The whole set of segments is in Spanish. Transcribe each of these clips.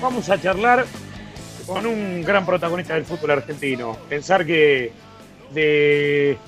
vamos a charlar con un gran protagonista del fútbol argentino. Pensar que de,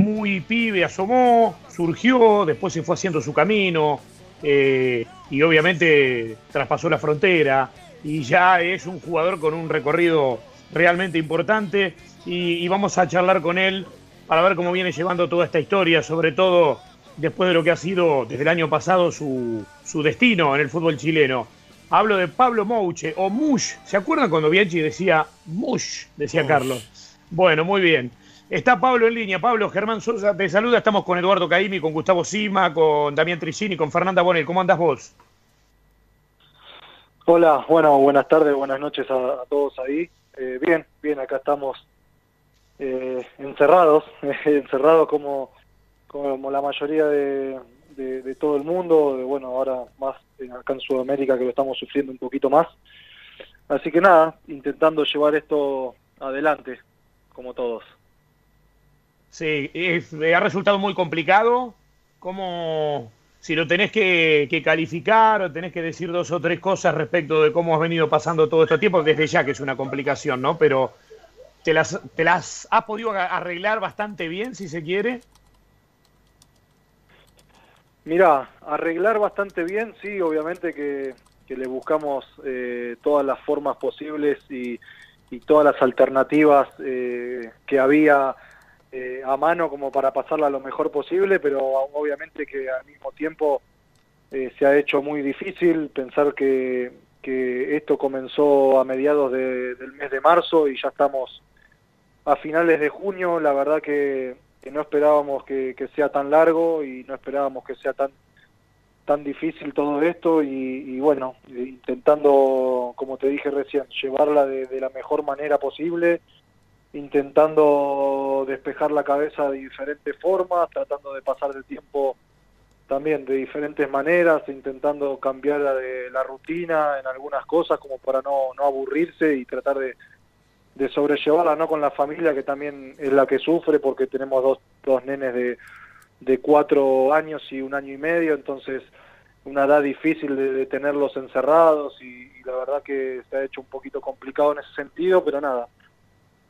muy pibe asomó, surgió, después se fue haciendo su camino eh, y obviamente traspasó la frontera y ya es un jugador con un recorrido realmente importante y, y vamos a charlar con él para ver cómo viene llevando toda esta historia, sobre todo después de lo que ha sido desde el año pasado su, su destino en el fútbol chileno. Hablo de Pablo Mouche o Mush. ¿Se acuerdan cuando Bianchi decía Mush? Decía Carlos. Bueno, muy bien. Está Pablo en línea. Pablo, Germán Sosa te saluda. Estamos con Eduardo Caimi, con Gustavo Sima, con Damián Tricini, con Fernanda Bonel. ¿Cómo andas vos? Hola, bueno, buenas tardes, buenas noches a, a todos ahí. Eh, bien, bien, acá estamos eh, encerrados, encerrados como, como la mayoría de, de, de, todo el mundo, de, bueno, ahora más acá en Sudamérica que lo estamos sufriendo un poquito más. Así que nada, intentando llevar esto adelante, como todos. Sí, es, ha resultado muy complicado. ¿Cómo, si lo tenés que, que, calificar o tenés que decir dos o tres cosas respecto de cómo has venido pasando todo este tiempo, desde ya que es una complicación, ¿no? Pero te las, te las has podido arreglar bastante bien, si se quiere. Mira, arreglar bastante bien, sí, obviamente que, que le buscamos eh, todas las formas posibles y, y todas las alternativas eh, que había eh, a mano como para pasarla lo mejor posible, pero obviamente que al mismo tiempo eh, se ha hecho muy difícil pensar que, que esto comenzó a mediados de, del mes de marzo y ya estamos a finales de junio, la verdad que que no esperábamos que, sea tan largo y no esperábamos que sea tan tan difícil todo esto y, y bueno, intentando, como te dije recién, llevarla de, de, la mejor manera posible, intentando despejar la cabeza de diferentes formas, tratando de pasar el tiempo también de diferentes maneras, intentando cambiar la, de, la rutina en algunas cosas como para no, no aburrirse y tratar de, de sobrellevarla no con la familia que también es la que sufre porque tenemos dos, dos nenes de, de cuatro años y un año y medio entonces una edad difícil de, tenerlos encerrados y, y, la verdad que se ha hecho un poquito complicado en ese sentido pero nada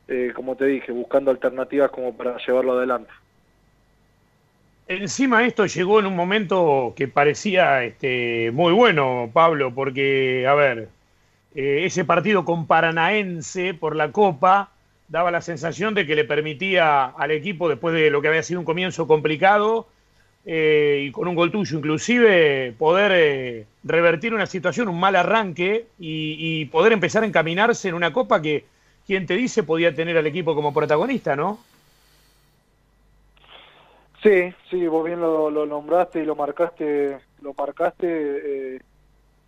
eh, como te dije buscando alternativas como para llevarlo adelante. Encima esto llegó en un momento que parecía este, muy bueno, Pablo, porque, a ver, eh, ese partido con Paranaense por la Copa daba la sensación de que le permitía al equipo, después de lo que había sido un comienzo complicado, eh, y con un gol tuyo inclusive, poder eh, revertir una situación, un mal arranque, y, poder empezar a encaminarse en una Copa que, quien te dice, podía tener al equipo como protagonista, ¿no? Sí, sí, vos bien lo, lo nombraste y lo marcaste, lo marcaste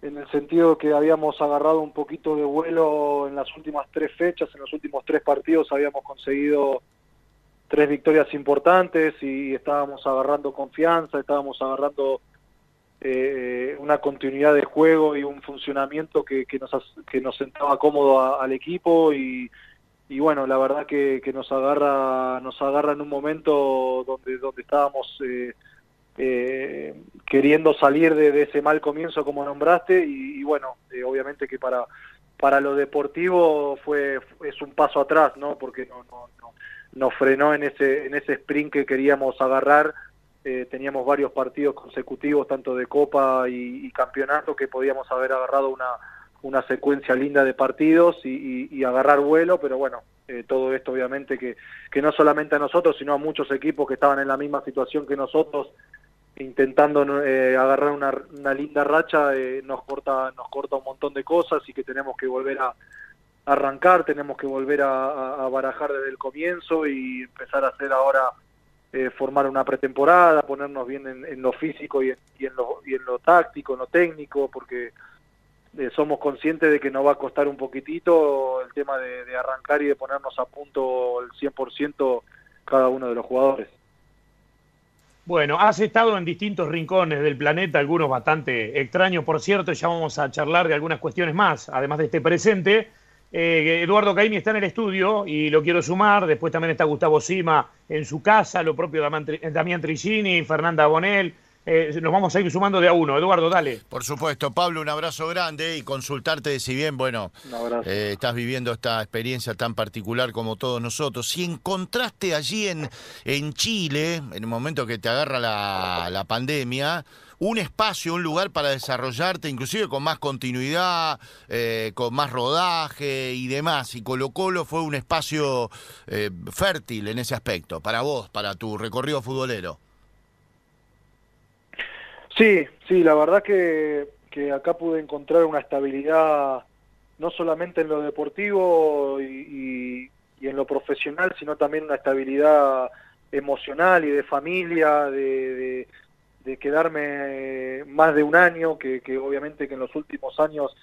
en el sentido que habíamos agarrado un poquito de vuelo en las últimas tres fechas, en los últimos tres partidos habíamos conseguido tres victorias importantes y estábamos agarrando confianza, estábamos agarrando eh, una continuidad de juego y un funcionamiento que, que, nos, que nos sentaba cómodo al equipo y, y bueno, la verdad que, que nos agarra nos agarra en un momento donde donde estábamos eh, eh, queriendo salir de, ese mal comienzo como nombraste y, y bueno, eh, obviamente que para para lo deportivo fue es un paso atrás, ¿no? Porque no no no nos frenó en ese en ese sprint que queríamos agarrar. Eh, teníamos varios partidos consecutivos, tanto de Copa y, y, campeonato, que podíamos haber agarrado una, una secuencia linda de partidos y, y, y agarrar vuelo, pero bueno, eh, todo esto obviamente que, que no solamente a nosotros, sino a muchos equipos que estaban en la misma situación que nosotros, intentando eh, agarrar una, una, linda racha eh, nos corta nos corta un montón de cosas y que tenemos que volver a, arrancar tenemos que volver a, a, barajar desde el comienzo y empezar a hacer ahora eh, formar una pretemporada ponernos bien en, en lo físico y en, y en, lo y en lo táctico en lo técnico porque eh, somos conscientes de que nos va a costar un poquitito el tema de, de arrancar y de ponernos a punto el 100% cada uno de los jugadores bueno, has estado en distintos rincones del planeta, algunos bastante extraños, por cierto, ya vamos a charlar de algunas cuestiones más, además de este presente. Eh, Eduardo Caimi está en el estudio y lo quiero sumar, después también está Gustavo Sima en su casa, lo propio Damián Trigini, Fernanda Bonel, eh, nos vamos a ir sumando de a uno. Eduardo, dale. Por supuesto, Pablo, un abrazo grande y consultarte si bien, bueno, eh, estás viviendo esta experiencia tan particular como todos nosotros. Si encontraste allí en, en Chile, en el momento que te agarra la, la pandemia, un espacio, un lugar para desarrollarte, inclusive con más continuidad, eh, con más rodaje y demás. Y Colo Colo fue un espacio eh, fértil en ese aspecto, para vos, para tu recorrido futbolero. Sí, sí, la verdad que, que acá pude encontrar una estabilidad no solamente en lo deportivo y, y en lo profesional, sino también una estabilidad emocional y de familia, de, de quedarme más de un año, que, obviamente que en los últimos años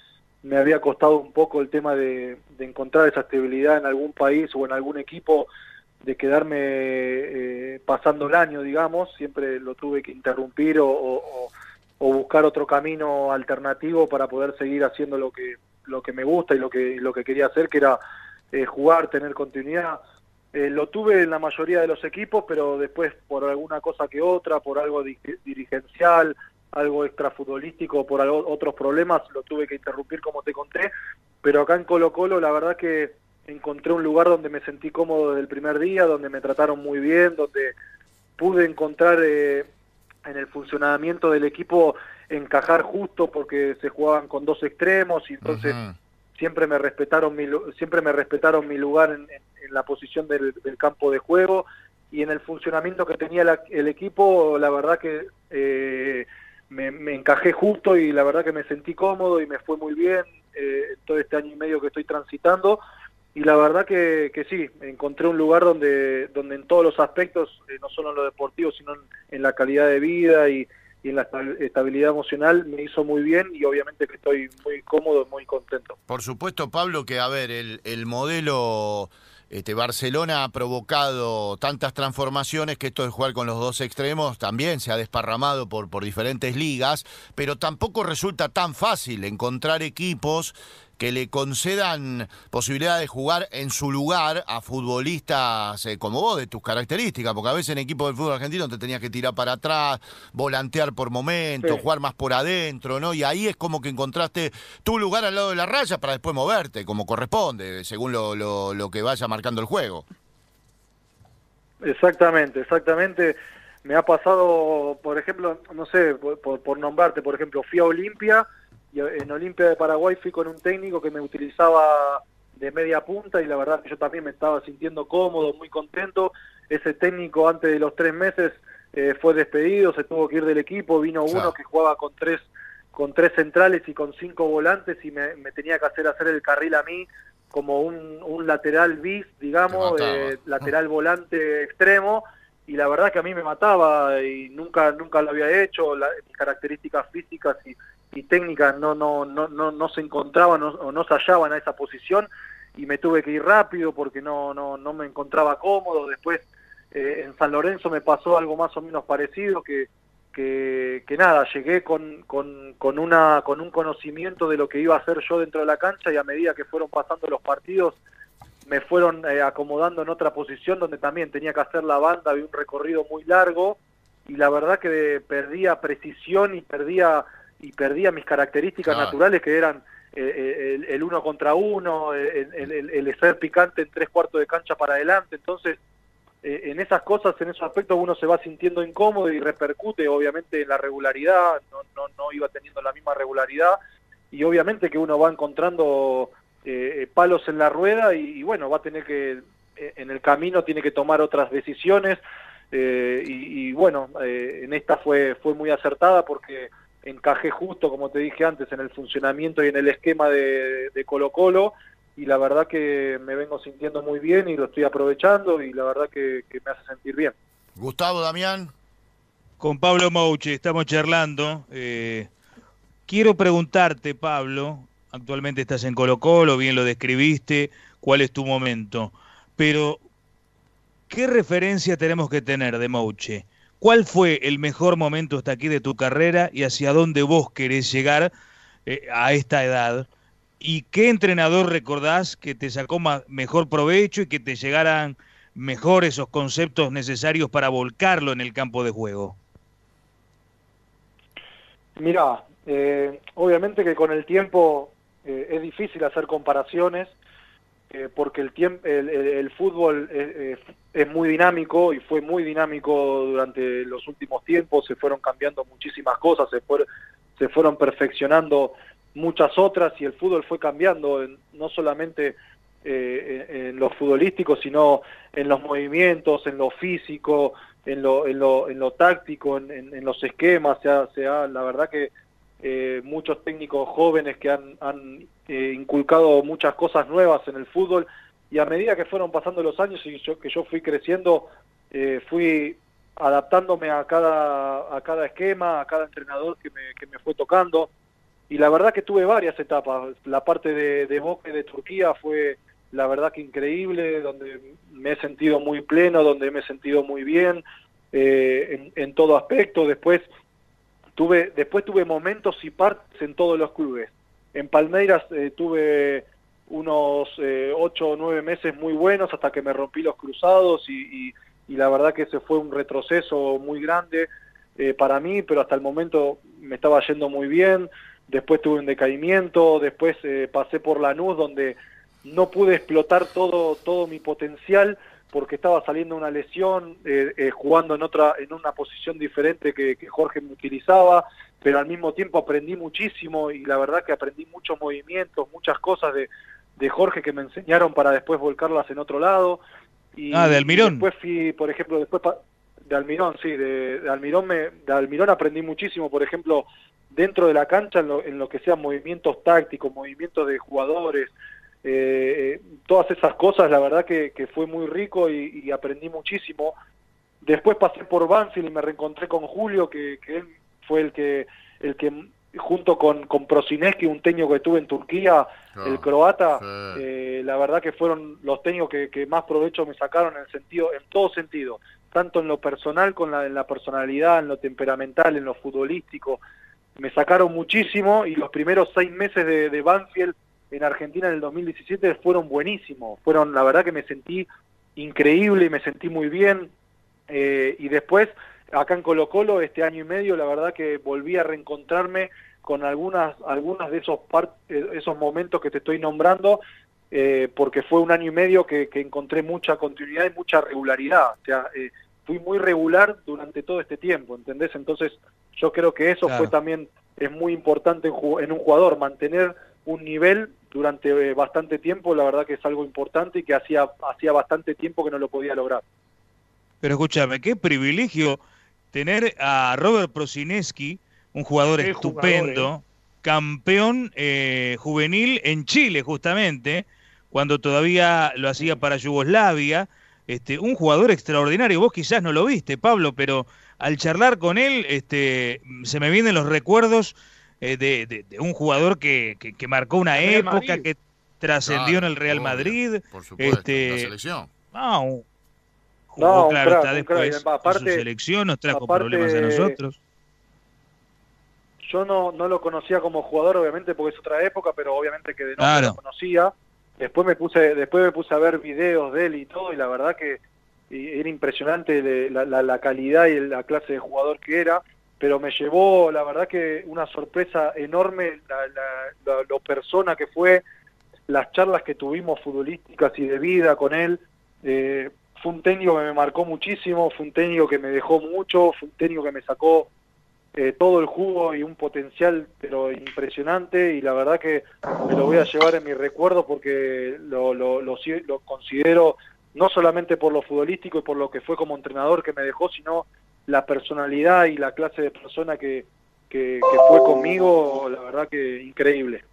me había costado un poco el tema de, encontrar esa estabilidad en algún país o en algún equipo, de quedarme eh, pasando el año, digamos, siempre lo tuve que interrumpir o, buscar otro camino alternativo para poder seguir haciendo lo que lo que me gusta y lo que lo que quería hacer, que era eh, jugar, tener continuidad. Eh, lo tuve en la mayoría de los equipos, pero después por alguna cosa que otra, por algo dirigencial, algo extrafutbolístico, por otros problemas, lo tuve que interrumpir como te conté. Pero acá en Colo Colo la verdad que encontré un lugar donde me sentí cómodo desde el primer día, donde me trataron muy bien, donde pude encontrar eh, en el funcionamiento del equipo encajar justo porque se jugaban con dos extremos y entonces siempre me respetaron mi siempre me respetaron mi lugar en, la posición del, campo de juego y en el funcionamiento que tenía el equipo la verdad que eh, me, encajé justo y la verdad que me sentí cómodo y me fue muy bien eh, todo este año y medio que estoy transitando y la verdad que, sí encontré un lugar donde donde en todos los aspectos eh, no solo en lo deportivo sino en la calidad de vida y y en la estabilidad emocional me hizo muy bien y obviamente que estoy muy cómodo, muy contento. Por supuesto, Pablo, que a ver, el, el modelo este, Barcelona ha provocado tantas transformaciones que esto de jugar con los dos extremos también se ha desparramado por, por diferentes ligas, pero tampoco resulta tan fácil encontrar equipos que le concedan posibilidad de jugar en su lugar a futbolistas eh, como vos, de tus características, porque a veces en equipo del fútbol argentino te tenías que tirar para atrás, volantear por momentos, jugar más por adentro, ¿no? Y ahí es como que encontraste tu lugar al lado de la raya para después moverte, como corresponde, según lo, lo, que vaya marcando el juego. Exactamente, exactamente. Me ha pasado, por ejemplo, no sé, por, por nombrarte, por ejemplo, fui a Olimpia y en Olimpia de Paraguay fui con un técnico que me utilizaba de media punta y la verdad que yo también me estaba sintiendo cómodo, muy contento. Ese técnico antes de los tres meses eh, fue despedido, se tuvo que ir del equipo, vino uno que jugaba con tres con tres centrales y con cinco volantes y me, tenía que hacer hacer el carril a mí como un, un lateral bis, digamos, eh, lateral volante extremo. Y la verdad que a mí me mataba y nunca nunca lo había hecho, mis características físicas y, y técnicas no, no, no, no, no se encontraban o no se hallaban a esa posición y me tuve que ir rápido porque no, no, no me encontraba cómodo. Después eh, en San Lorenzo me pasó algo más o menos parecido que, que, nada, llegué con, con, con, una, con un conocimiento de lo que iba a hacer yo dentro de la cancha y a medida que fueron pasando los partidos me fueron eh, acomodando en otra posición donde también tenía que hacer la banda, había un recorrido muy largo y la verdad que perdía precisión y perdía y perdía mis características naturales que eran eh, eh, el, uno contra uno, el, el, ser picante en tres cuartos de cancha para adelante. Entonces, eh, en esas cosas, en esos aspectos, uno se va sintiendo incómodo y repercute obviamente en la regularidad, no, no, no iba teniendo la misma regularidad. Y obviamente que uno va encontrando palos en la rueda y, bueno, va a tener que, en el camino tiene que tomar otras decisiones. Y, y, bueno, en esta fue, fue muy acertada porque encajé justo, como te dije antes, en el funcionamiento y en el esquema de, Colo Colo y la verdad que me vengo sintiendo muy bien y lo estoy aprovechando y la verdad que, me hace sentir bien. Gustavo, Damián. Con Pablo Mouche estamos charlando. Eh, quiero preguntarte, Pablo, actualmente estás en Colo Colo, bien lo describiste, cuál es tu momento, pero ¿qué referencia tenemos que tener de Mouche? ¿Cuál fue el mejor momento hasta aquí de tu carrera y hacia dónde vos querés llegar eh, a esta edad? ¿Y qué entrenador recordás que te sacó mejor provecho y que te llegaran mejor esos conceptos necesarios para volcarlo en el campo de juego? Mirá, eh, obviamente que con el tiempo eh, es difícil hacer comparaciones eh, porque el, tiempo, el, fútbol es, muy dinámico y fue muy dinámico durante los últimos tiempos, se fueron cambiando muchísimas cosas, se, se fueron perfeccionando muchas otras y el fútbol fue cambiando, no solamente en, lo futbolístico, sino en los movimientos, en lo físico, en lo, en lo, en lo táctico, en, los esquemas, sea, sea, la verdad que eh, muchos técnicos jóvenes que han, han eh, inculcado muchas cosas nuevas en el fútbol y a medida que fueron pasando los años y yo, que yo fui creciendo, eh, fui adaptándome a cada, a cada esquema, a cada entrenador que me, que me fue tocando y la verdad que tuve varias etapas. La parte de, de Boca de Turquía fue la verdad que increíble, donde me he sentido muy pleno, donde me he sentido muy bien en, en todo aspecto. Después tuve después tuve momentos y partes en todos los clubes. En Palmeiras eh, tuve unos eh, ocho o nueve meses muy buenos hasta que me rompí los cruzados y, la verdad que ese fue un retroceso muy grande eh, para mí pero hasta el momento me estaba yendo muy bien. Después tuve un decaimiento después pasé por Lanús donde no pude explotar todo todo mi potencial porque estaba saliendo una lesión, eh, eh, jugando en otra, en una posición diferente que, Jorge me utilizaba, pero al mismo tiempo aprendí muchísimo y la verdad que aprendí muchos movimientos, muchas cosas de, de Jorge que me enseñaron para después volcarlas en otro lado. Y, ah, de Almirón. después fui, por ejemplo, después de Almirón, sí, de, Almirón me, de Almirón aprendí muchísimo, por ejemplo, dentro de la cancha en lo, en lo que sean movimientos tácticos, movimientos de jugadores, eh, todas esas cosas, la verdad que, fue muy rico y, aprendí muchísimo. Después pasé por Banfield y me reencontré con Julio, que, él fue el que, el que junto con, con Prosineski, un teño que tuve en Turquía, el croata, eh, la verdad que fueron los teños que, más provecho me sacaron en el sentido, en todo sentido, tanto en lo personal, con la, en la personalidad, en lo temperamental, en lo futbolístico, me sacaron muchísimo y los primeros seis meses de, de Banfield en Argentina en el 2017 fueron buenísimos, fueron, la verdad que me sentí increíble, me sentí muy bien, eh, y después acá en Colo Colo este año y medio la verdad que volví a reencontrarme con algunas algunas de esos eh, esos momentos que te estoy nombrando eh, porque fue un año y medio que, encontré mucha continuidad y mucha regularidad. O sea fui muy regular durante todo este tiempo ¿entendés? entonces yo creo que eso fue también es muy importante en un jugador mantener un nivel durante eh, bastante tiempo, la verdad que es algo importante y que hacía, hacía bastante tiempo que no lo podía lograr. Pero escúchame, qué privilegio tener a Robert Prosineski, un jugador estupendo, eh. campeón eh, juvenil en Chile justamente, cuando todavía lo hacía para Yugoslavia, este, un jugador extraordinario. Vos quizás no lo viste, Pablo, pero al charlar con él, este, se me vienen los recuerdos eh, de, un jugador que, que, marcó una época, que trascendió en el Real Madrid. Por supuesto, este, la selección. No, jugó, claro, está después su selección, nos trajo problemas a nosotros. Yo no, no lo conocía como jugador, obviamente, porque es otra época, pero obviamente que de no lo conocía. Después me puse después me puse a ver videos de él y todo, y la verdad que era impresionante la, la, la calidad y la clase de jugador que era pero me llevó, la verdad que una sorpresa enorme la, lo persona que fue, las charlas que tuvimos futbolísticas y de vida con él. Eh, fue un técnico que me marcó muchísimo, fue un técnico que me dejó mucho, fue un técnico que me sacó eh, todo el jugo y un potencial pero impresionante y la verdad que me lo voy a llevar en mi recuerdo porque lo, lo considero no solamente por lo futbolístico y por lo que fue como entrenador que me dejó, sino la personalidad y la clase de persona que, que, fue conmigo, la verdad que increíble.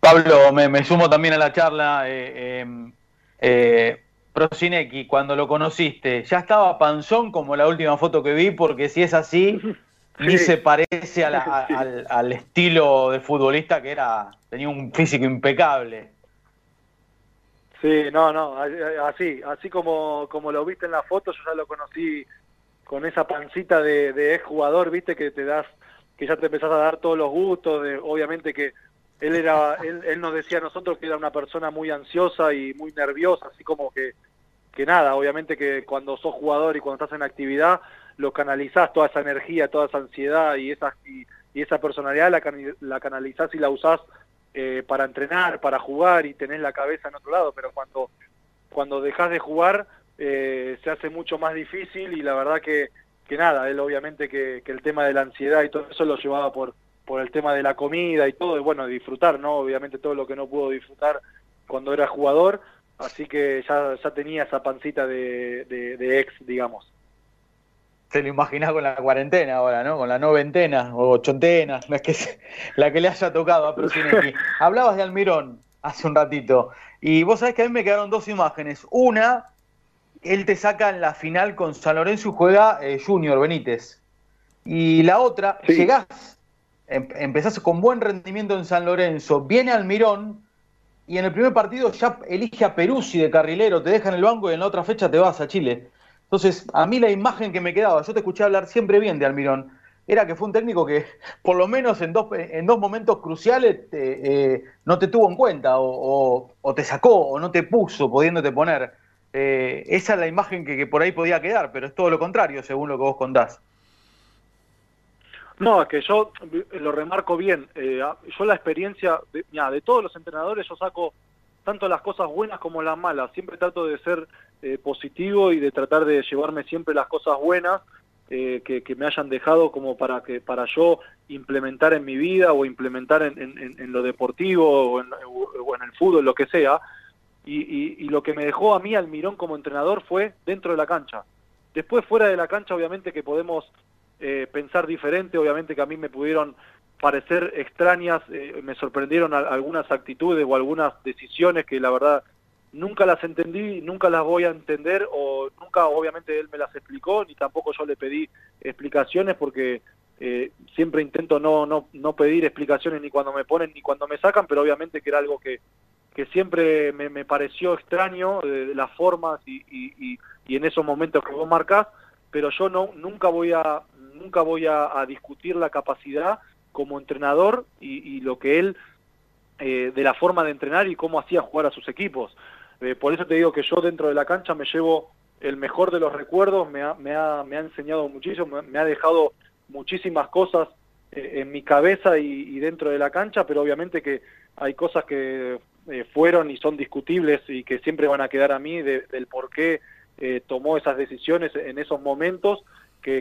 Pablo, me, sumo también a la charla. Eh, em, eh, Prosinecki, cuando lo conociste, ¿ya estaba panzón como la última foto que vi? Porque si es así, ni se parece al, al, estilo de futbolista que era, tenía un físico impecable. Sí, no, no, así, así como, como lo viste en la foto, yo ya lo conocí con esa pancita de, de jugador, viste, que te das, que ya te empezás a dar todos los gustos, de, obviamente que él era, él, él nos decía a nosotros que era una persona muy ansiosa y muy nerviosa, así como que, que nada, obviamente que cuando sos jugador y cuando estás en actividad, lo canalizás, toda esa energía, toda esa ansiedad y esa, y, esa personalidad la, la canalizás y la usás eh, para entrenar, para jugar y tenés la cabeza en otro lado, pero cuando, cuando dejas de jugar eh, se hace mucho más difícil y la verdad que, que nada, él obviamente que, que el tema de la ansiedad y todo eso lo llevaba por, por el tema de la comida y todo, y bueno, disfrutar, ¿no? Obviamente todo lo que no pudo disfrutar cuando era jugador, así que ya, ya tenía esa pancita de, de, ex, digamos. Se lo imagina con la cuarentena ahora, ¿no? Con la noventena o ochentena, no es que la que le haya tocado a Prosinecki. Hablabas de Almirón hace un ratito, y vos sabés que a mí me quedaron dos imágenes. Una, él te saca en la final con San Lorenzo y juega eh, Junior Benítez. Y la otra, llegás Em, empezás con buen rendimiento en San Lorenzo, viene Almirón y en el primer partido ya elige a Peruzzi de carrilero, te deja en el banco y en la otra fecha te vas a Chile. Entonces, a mí la imagen que me quedaba, yo te escuché hablar siempre bien de Almirón, era que fue un técnico que por lo menos en dos, en dos momentos cruciales eh, no te tuvo en cuenta o, te sacó o no te puso pudiéndote poner. Eh, esa es la imagen que, que por ahí podía quedar, pero es todo lo contrario según lo que vos contás. No, es que yo lo remarco bien. Eh, yo la experiencia, de, de todos los entrenadores, yo saco tanto las cosas buenas como las malas. Siempre trato de ser eh, positivo y de tratar de llevarme siempre las cosas buenas eh, que, me hayan dejado como para que para yo implementar en mi vida o implementar en, lo deportivo o en, el fútbol, lo que sea. Y, y lo que me dejó a mí Almirón como entrenador fue dentro de la cancha. Después fuera de la cancha, obviamente que podemos eh, pensar diferente, obviamente que a mí me pudieron parecer extrañas, eh, me sorprendieron algunas actitudes o algunas decisiones que la verdad nunca las entendí, nunca las voy a entender o nunca obviamente él me las explicó ni tampoco yo le pedí explicaciones porque eh, siempre intento no, no, no pedir explicaciones ni cuando me ponen ni cuando me sacan, pero obviamente que era algo que, que siempre me, me pareció extraño de, las formas y, y, y, en esos momentos que vos marcás, pero yo no nunca voy a nunca voy a, discutir la capacidad como entrenador y, lo que él, eh, de la forma de entrenar y cómo hacía jugar a sus equipos. Eh, por eso te digo que yo dentro de la cancha me llevo el mejor de los recuerdos, me ha, me ha, me ha enseñado muchísimo, me, ha dejado muchísimas cosas eh, en mi cabeza y, dentro de la cancha, pero obviamente que hay cosas que fueron y son discutibles y que siempre van a quedar a mí del por qué tomó esas decisiones en esos momentos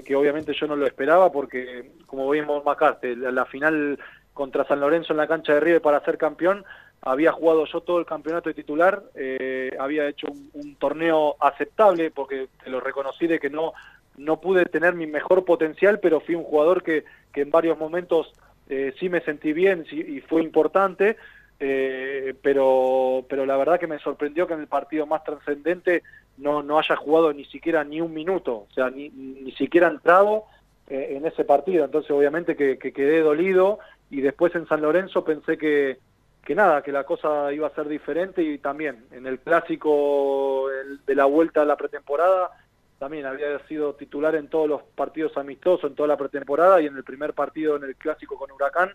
que, obviamente yo no lo esperaba porque, como vimos Macarte, la, la final contra San Lorenzo en la cancha de River para ser campeón, había jugado yo todo el campeonato de titular, eh, había hecho un, torneo aceptable porque te lo reconocí de que no, no pude tener mi mejor potencial, pero fui un jugador que, que en varios momentos eh, sí me sentí bien y fue importante, eh, pero, pero la verdad que me sorprendió que en el partido más trascendente no, no haya jugado ni siquiera ni un minuto, o sea, ni, ni siquiera entrado eh, en ese partido. Entonces, obviamente que, quedé dolido y después en San Lorenzo pensé que, que nada, que la cosa iba a ser diferente y también en el clásico de la vuelta a la pretemporada también había sido titular en todos los partidos amistosos, en toda la pretemporada y en el primer partido en el clásico con Huracán.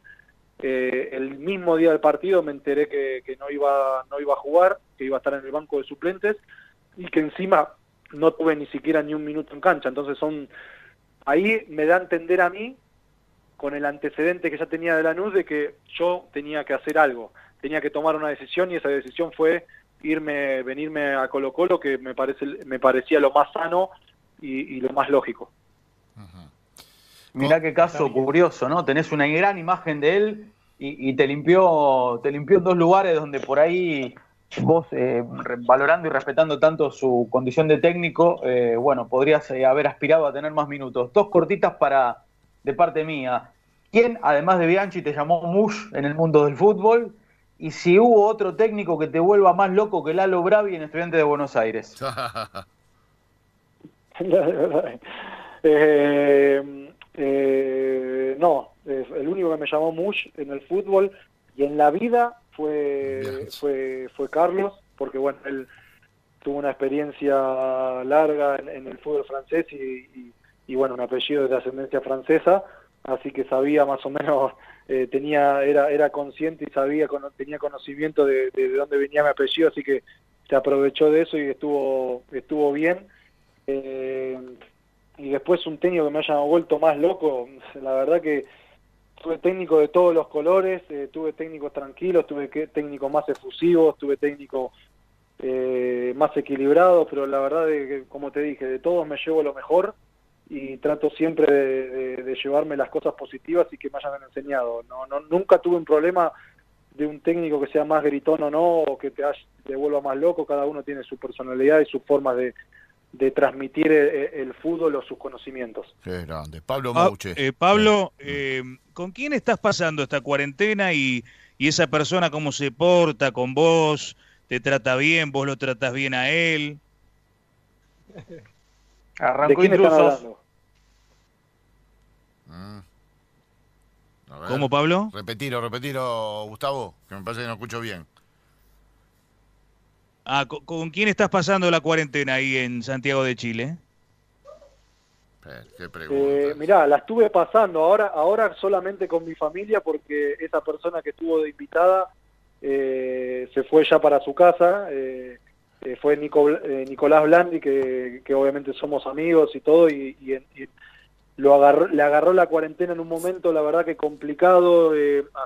Eh, el mismo día del partido me enteré que, que, no iba no iba a jugar, que iba a estar en el banco de suplentes y que encima no tuve ni siquiera ni un minuto en cancha. Entonces son ahí me da a entender a mí con el antecedente que ya tenía de la NUS de que yo tenía que hacer algo, tenía que tomar una decisión y esa decisión fue irme, venirme a Colo Colo, que me parece, me parecía lo más sano y, lo más lógico. Mirá qué caso curioso, ¿no? Tenés una gran imagen de él y, y, te limpió, te limpió en dos lugares donde por ahí vos, eh, valorando y respetando tanto su condición de técnico, eh, bueno, podrías eh, haber aspirado a tener más minutos. Dos cortitas para de parte mía. ¿Quién, además de Bianchi, te llamó Mush en el mundo del fútbol? Y si hubo otro técnico que te vuelva más loco que Lalo Bravi en Estudiante de Buenos Aires. no, el único que me llamó Mush en el fútbol y en la vida fue, fue, fue Carlos, porque bueno, él tuvo una experiencia larga en, el fútbol francés y, y, bueno, un apellido de ascendencia francesa, así que sabía más o menos, eh, tenía, era, era consciente y sabía, tenía conocimiento de, de, dónde venía mi apellido, así que se aprovechó de eso y estuvo, estuvo bien. Eh, y después un técnico que me haya vuelto más loco, la verdad que tuve técnico de todos los colores, eh, tuve técnicos tranquilos, tuve técnicos más efusivos, tuve técnicos eh, más equilibrados, pero la verdad, que, como te dije, de todos me llevo lo mejor y trato siempre de, llevarme las cosas positivas y que me hayan enseñado. No, no, nunca tuve un problema de un técnico que sea más gritón o no, o que te, te vuelva más loco, cada uno tiene su personalidad y su forma de, de transmitir el, fútbol o sus conocimientos. Qué grande. Pablo ah, Mouche. Eh, Pablo, eh, ¿con quién estás pasando esta cuarentena y, y, esa persona cómo se porta con vos? ¿Te trata bien? ¿Vos lo tratas bien a él? Arrancó intrusos. Mm. ¿Cómo, Pablo? Repetilo, repetilo, Gustavo, que me parece que no escucho bien. Ah, ¿con, quién estás pasando la cuarentena ahí en Santiago de Chile? ¿Qué eh, mirá, la estuve pasando ahora, ahora solamente con mi familia porque esa persona que estuvo de invitada eh, se fue ya para su casa. Eh, fue Nicolás Blandi, que, obviamente somos amigos y todo, y, lo agarró, le agarró la cuarentena en un momento, la verdad que complicado.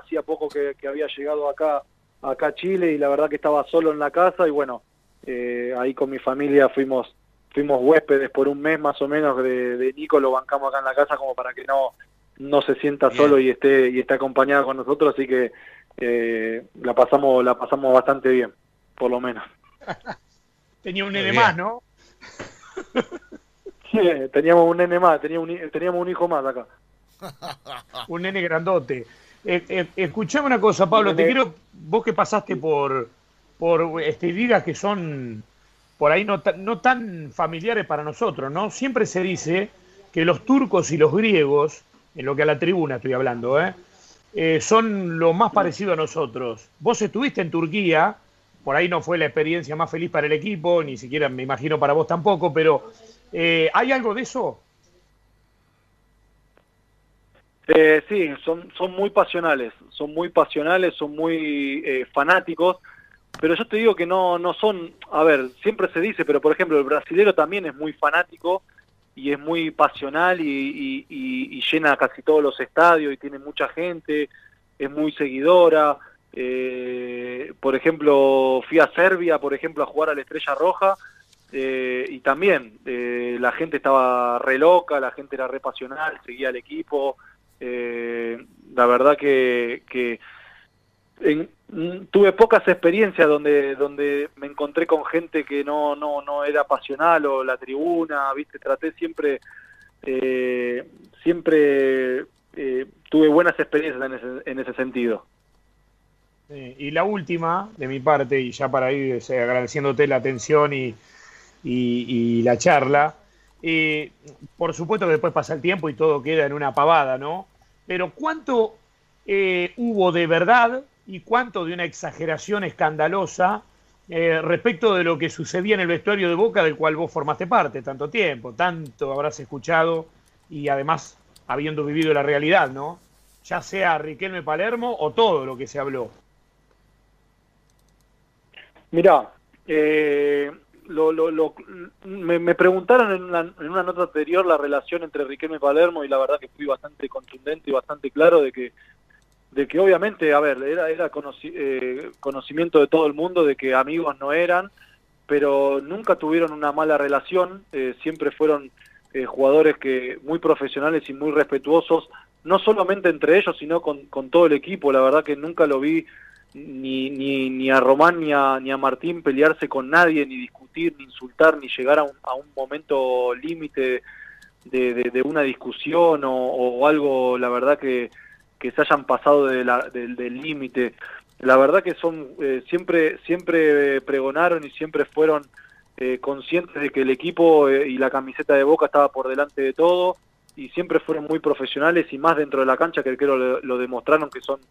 hacía poco que había llegado acá acá a Chile y la verdad que estaba solo en la casa y bueno, eh, ahí con mi familia fuimos fuimos huéspedes por un mes más o menos de, Nico, lo bancamos acá en la casa como para que no no se sienta solo y esté y esté acompañado con nosotros, así que eh, la pasamos la pasamos bastante bien, por lo menos. Tenía un nene más, ¿no? teníamos un nene más, teníamos un, teníamos un hijo más acá. un nene grandote. Eh, eh, escuchame una cosa, Pablo, te quiero, vos que pasaste por, por este, ligas que son por ahí no, no tan familiares para nosotros, ¿no? Siempre se dice que los turcos y los griegos, en lo que a la tribuna estoy hablando, ¿eh? eh son lo más parecido a nosotros. Vos estuviste en Turquía, por ahí no fue la experiencia más feliz para el equipo, ni siquiera me imagino para vos tampoco, pero ¿hay algo de eso? Eh, sí, son, son muy pasionales, son muy pasionales, son muy eh, fanáticos, pero yo te digo que no, no son, a ver, siempre se dice, pero por ejemplo el brasilero también es muy fanático y es muy pasional y, llena casi todos los estadios y tiene mucha gente, es muy seguidora. Eh, por ejemplo, fui a Serbia, por ejemplo, a jugar a la Estrella Roja eh, y también la gente estaba re loca, la gente era re pasional, seguía al equipo. Eh, la verdad que, tuve pocas experiencias donde donde me encontré con gente que no no no era pasional o la tribuna viste traté siempre eh, siempre eh, tuve buenas experiencias en ese, en ese sentido y la última de mi parte y ya para ir agradeciéndote la atención y, y la charla eh, por supuesto que después pasa el tiempo y todo queda en una pavada, ¿no? Pero ¿cuánto eh, hubo de verdad y cuánto de una exageración escandalosa eh, respecto de lo que sucedía en el vestuario de Boca del cual vos formaste parte tanto tiempo, tanto habrás escuchado y además habiendo vivido la realidad, ¿no? Ya sea Riquelme Palermo o todo lo que se habló. Mirá, eh, lo, lo, lo, me, preguntaron en una, en una, nota anterior la relación entre Riquelme y Palermo y la verdad que fui bastante contundente y bastante claro de que de que obviamente, a ver, era, era eh, conocimiento de todo el mundo de que amigos no eran, pero nunca tuvieron una mala relación, eh, siempre fueron eh, jugadores que muy profesionales y muy respetuosos, no solamente entre ellos, sino con todo el equipo, la verdad que nunca lo vi ni, ni, ni a Román ni a, ni a Martín pelearse con nadie, ni discutir, ni insultar, ni llegar a un, a un momento límite de, de, una discusión o, algo, la verdad que, que se hayan pasado de del límite. La verdad que son eh, siempre siempre pregonaron y siempre fueron eh, conscientes de que el equipo eh, y la camiseta de Boca estaba por delante de todo y siempre fueron muy profesionales y más dentro de la cancha que creo lo demostraron que son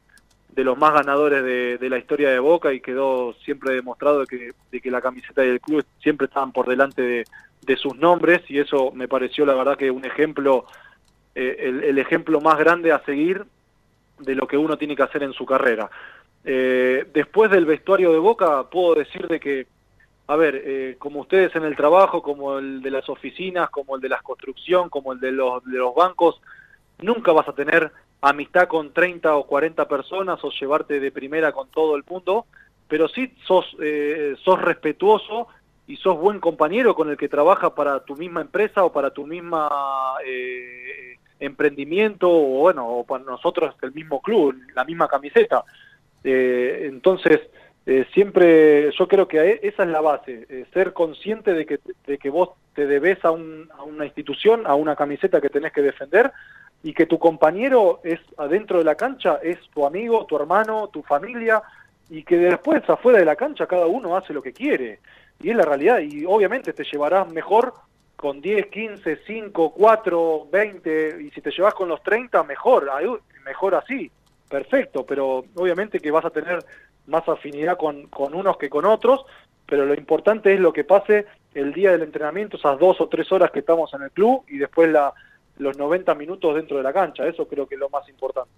de los más ganadores de, la historia de Boca y quedó siempre demostrado de que, de que la camiseta del club siempre estaban por delante de, sus nombres y eso me pareció la verdad que un ejemplo, eh, el, ejemplo más grande a seguir de lo que uno tiene que hacer en su carrera. Eh, después del vestuario de Boca puedo decir de que a ver, eh, como ustedes en el trabajo, como el de las oficinas, como el de la construcción, como el de los, de los bancos, nunca vas a tener amistad con 30 o 40 personas o llevarte de primera con todo el mundo, pero sí sos, eh, sos respetuoso y sos buen compañero con el que trabaja para tu misma empresa o para tu misma eh, emprendimiento o bueno, o para nosotros el mismo club, la misma camiseta. Eh, entonces, eh, siempre yo creo que esa es la base, eh, ser consciente de que, que vos te debes a, un, a una institución, a una camiseta que tenés que defender y que tu compañero es adentro de la cancha, es tu amigo, tu hermano, tu familia y que después afuera de la cancha cada uno hace lo que quiere. Y es la realidad y obviamente te llevarás mejor con 10, 15, 5, 4, 20 y si te llevas con los 30 mejor, mejor así, perfecto, pero obviamente que vas a tener más afinidad con, con unos que con otros, pero lo importante es lo que pase el día del entrenamiento, esas dos o tres horas que estamos en el club y después la, los 90 minutos dentro de la cancha, eso creo que es lo más importante.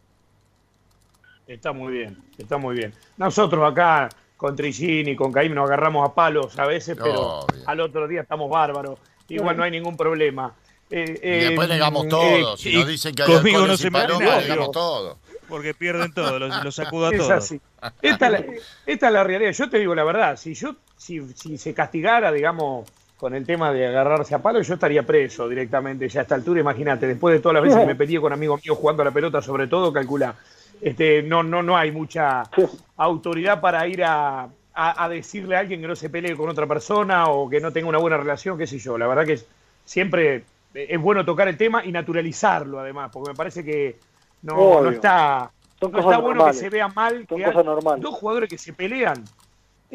Está muy bien, está muy bien. Nosotros acá con Trigini, con Caim nos agarramos a palos a veces, pero al otro día estamos bárbaros. Igual no hay ningún problema. Eh, y después negamos eh, todo. si nos dicen que hay conmigo no se palomas, negamos todo porque pierden todo, los, sacudo a todos. Esta, es la realidad. Yo te digo la verdad, si yo si, si se castigara, digamos, con el tema de agarrarse a palo, yo estaría preso directamente ya a esta altura. Imagínate, después de todas las veces que me peleé con amigos míos jugando a la pelota, sobre todo, calcula, este, no, no, no hay mucha autoridad para ir a, a, decirle a alguien que no se pelee con otra persona o que no tenga una buena relación, qué sé yo. La verdad que siempre es bueno tocar el tema y naturalizarlo, además, porque me parece que no, no está, no está bueno que se vea mal que dos jugadores que se pelean.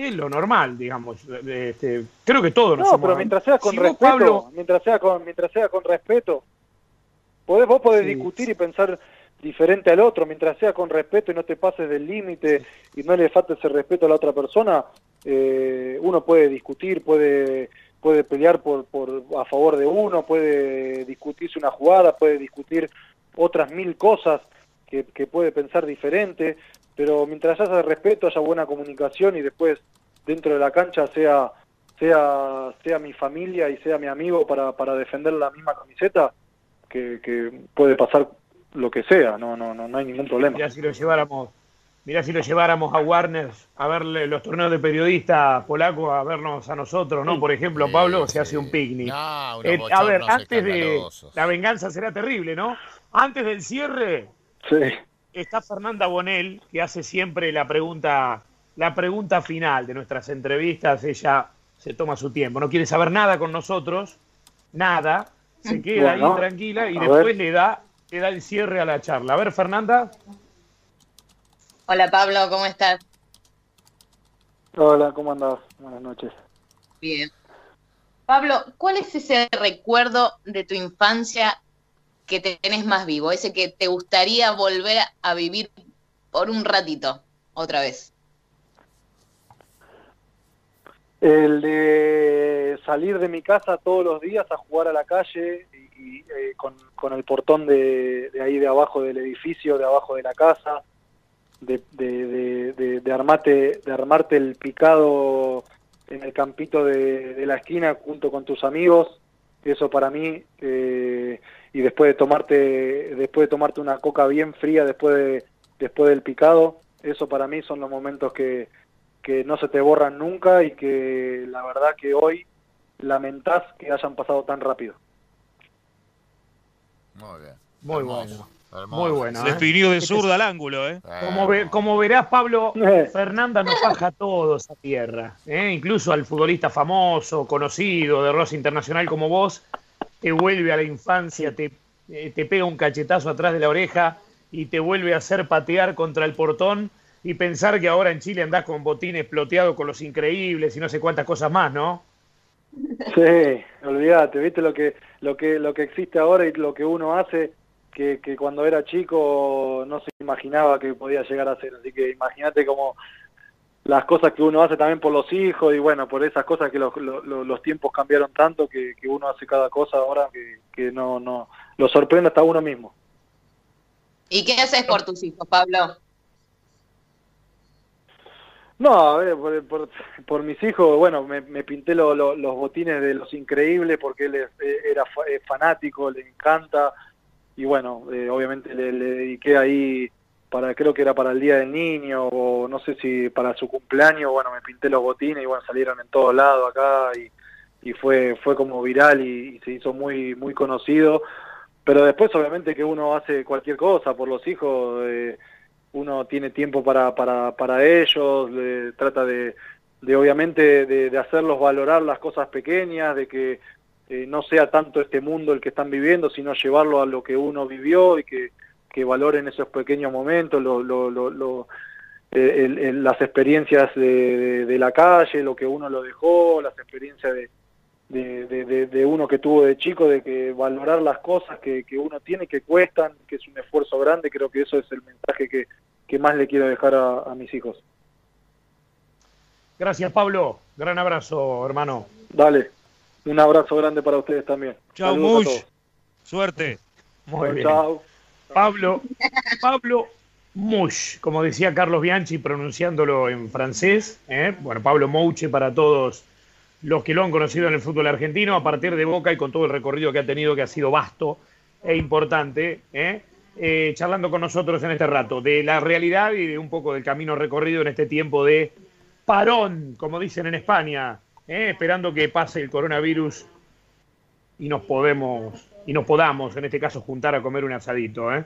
Es lo normal, digamos. Este, creo que todos No, pero mientras sea con respeto, mientras sea con, mientras sea con respeto, podés, vos podés discutir y pensar diferente al otro, mientras sea con respeto y no te pases del límite y no le faltes ese respeto a la otra persona, eh, uno puede discutir, puede puede pelear por, por a favor de uno, puede discutirse una jugada, puede discutir otras mil cosas que, puede pensar diferente, pero mientras haya respeto, haya buena comunicación y después dentro de la cancha sea sea sea mi familia y sea mi amigo para, para defender la misma camiseta, que, puede pasar lo que sea, no no no no hay ningún problema. Mirá si lo lleváramos, mirá si lo lleváramos a Warner a verle los torneos de periodistas polacos a vernos a nosotros, ¿no? Por ejemplo, Pablo se hace un picnic. Eh, a ver, antes de la venganza será terrible, ¿no? Antes del cierre, está Fernanda Bonel, que hace siempre la pregunta, la pregunta final de nuestras entrevistas. Ella se toma su tiempo, no quiere saber nada con nosotros, nada, se queda ahí tranquila y después le da, le da el cierre a la charla. A ver, Fernanda. Hola Pablo, ¿cómo estás? Hola, ¿cómo andás? Buenas noches. Bien. Pablo, ¿cuál es ese recuerdo de tu infancia que te tenés más vivo, ese que te gustaría volver a vivir por un ratito, otra vez? El de salir de mi casa todos los días a jugar a la calle y, eh, con, el portón de, ahí de abajo del edificio, de abajo de la casa, de, de, armarte, de armarte el picado en el campito de, la esquina junto con tus amigos, eso para mí eh, y después de tomarte después de tomarte una coca bien fría después de, después del picado eso para mí son los momentos que, que no se te borran nunca y que la verdad que hoy lamentás que hayan pasado tan rápido muy bien muy bueno Muy bueno. ¿eh? Definido de zurda al ángulo, ¿eh? Como, como verás, Pablo, Fernanda nos baja a todos a tierra. ¿eh? Incluso al futbolista famoso, conocido de Rosa Internacional como vos, te vuelve a la infancia, te, eh, te pega un cachetazo atrás de la oreja y te vuelve a hacer patear contra el portón y pensar que ahora en Chile andás con botines ploteados con los increíbles y no sé cuántas cosas más, ¿no? Sí, olvídate, viste lo que, lo que, lo que existe ahora y lo que uno hace que, que cuando era chico no se imaginaba que podía llegar a ser. Así que imagínate como las cosas que uno hace también por los hijos y bueno, por esas cosas que los, los, tiempos cambiaron tanto que, que, uno hace cada cosa ahora que, que no, no, lo sorprende hasta uno mismo. ¿Y qué haces por tus hijos, Pablo? No, a ver, por, por, por mis hijos, bueno, me, me pinté lo- lo- los botines de los increíbles porque él es- eh, era fanático, le encanta y bueno, eh, obviamente le, le dediqué ahí para, creo que era para el Día del Niño o no sé si para su cumpleaños, bueno, me pinté los botines y bueno, salieron en todos lados acá y, y fue, fue como viral y, se hizo muy, muy conocido. Pero después obviamente que uno hace cualquier cosa por los hijos, eh, uno tiene tiempo para, para, para ellos, le- trata de, de obviamente de, de hacerlos valorar las cosas pequeñas, de que eh, no sea tanto este mundo el que están viviendo, sino llevarlo a lo que uno vivió y que, que valoren esos pequeños momentos, lo, lo, lo, lo- eh, el- el- las experiencias de, de- de la calle, lo que uno lo dejó, las experiencias de, de, uno que tuvo de chico, de que valorar las cosas que, que uno tiene, que cuestan, que es un esfuerzo grande, creo que eso es el mensaje que, que más le quiero dejar a, a mis hijos. Gracias, Pablo. Gran abrazo, hermano. Dale, un abrazo grande para ustedes también. Chao, Mush. Suerte. Muy bien. Chao. Pablo, Pablo Mush, como decía Carlos Bianchi pronunciándolo en francés. ¿eh? Bueno, Pablo Mouche para todos los que lo han conocido en el fútbol argentino, a partir de Boca y con todo el recorrido que ha tenido, que ha sido vasto e importante, ¿eh? Eh, charlando con nosotros en este rato, de la realidad y de un poco del camino recorrido en este tiempo de parón, como dicen en España, esperando que pase el coronavirus y nos podemos y nos podamos en este caso juntar a comer un asadito, ¿eh?